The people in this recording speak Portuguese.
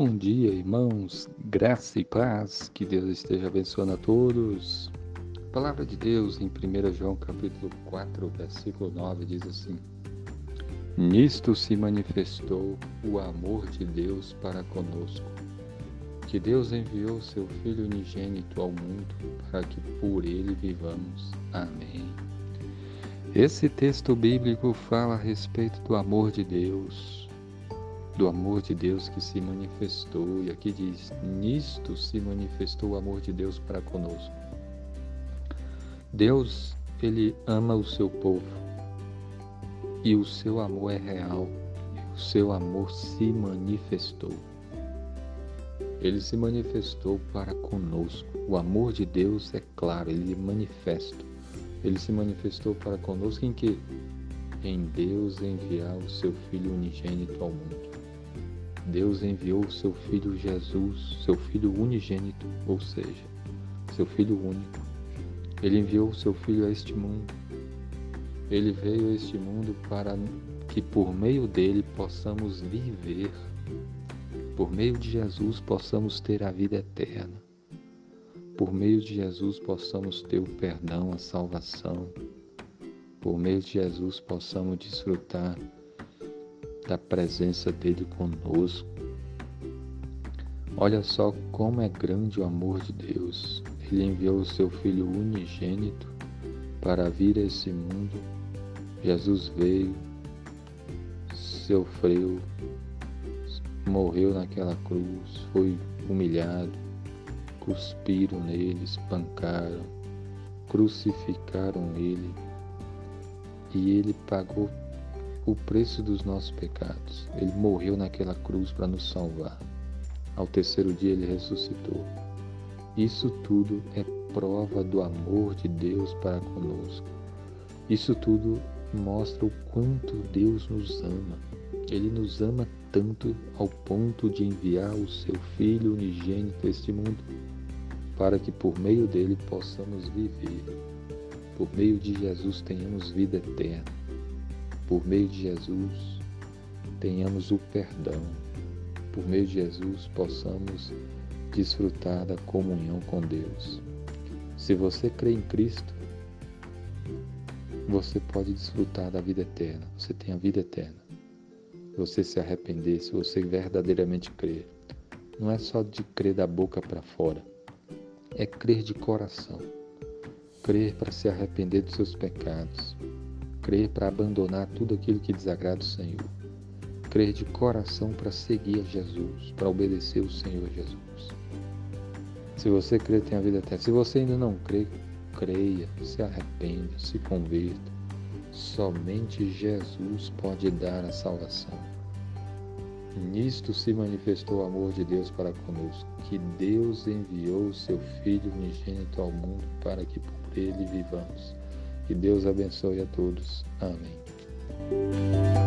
Bom dia, irmãos, graça e paz, que Deus esteja abençoando a todos. A palavra de Deus em 1 João capítulo 4, versículo 9 diz assim: Nisto se manifestou o amor de Deus para conosco, que Deus enviou seu Filho unigênito ao mundo para que por ele vivamos. Amém. Esse texto bíblico fala a respeito do amor de Deus, do amor de Deus que se manifestou. E aqui diz: Nisto se manifestou o amor de Deus para conosco. Deus, ele ama o seu povo. E o seu amor é real. O seu amor se manifestou. Ele se manifestou para conosco. O amor de Deus é claro, ele é manifesto. Ele se manifestou para conosco em que? Em Deus enviar o seu Filho unigênito ao mundo. Deus enviou o seu Filho Jesus, seu Filho unigênito, ou seja, seu Filho único. Ele enviou o seu Filho a este mundo. Ele veio a este mundo para que por meio dele possamos viver, por meio de Jesus possamos ter a vida eterna, por meio de Jesus possamos ter o perdão, a salvação, por meio de Jesus possamos desfrutar da presença dele conosco. Olha só como é grande o amor de Deus. Ele enviou o seu Filho unigênito para vir a esse mundo. Jesus veio, sofreu, morreu naquela cruz, foi humilhado, cuspiram nele, espancaram, crucificaram ele e ele pagou o preço dos nossos pecados. Ele morreu naquela cruz para nos salvar. Ao terceiro dia ele ressuscitou. Isso tudo é prova do amor de Deus para conosco. Isso tudo mostra o quanto Deus nos ama. Ele nos ama tanto ao ponto de enviar o seu Filho unigênito a este mundo, para que por meio dele possamos viver. Por meio de Jesus tenhamos vida eterna por meio de Jesus, tenhamos o perdão. Por meio de Jesus, possamos desfrutar da comunhão com Deus. Se você crê em Cristo, você pode desfrutar da vida eterna. Você tem a vida eterna. Você se arrepender, se você verdadeiramente crer, não é só de crer da boca para fora, é crer de coração. Crer para se arrepender dos seus pecados, crer para abandonar tudo aquilo que desagrada o Senhor. Crer de coração para seguir a Jesus, para obedecer o Senhor Jesus. Se você crê, tem a vida eterna. Se você ainda não crê, creia, se arrependa, se converta. Somente Jesus pode dar a salvação. Nisto se manifestou o amor de Deus para conosco, que Deus enviou o seu Filho unigênito ao mundo para que por ele vivamos. Que Deus abençoe a todos. Amém.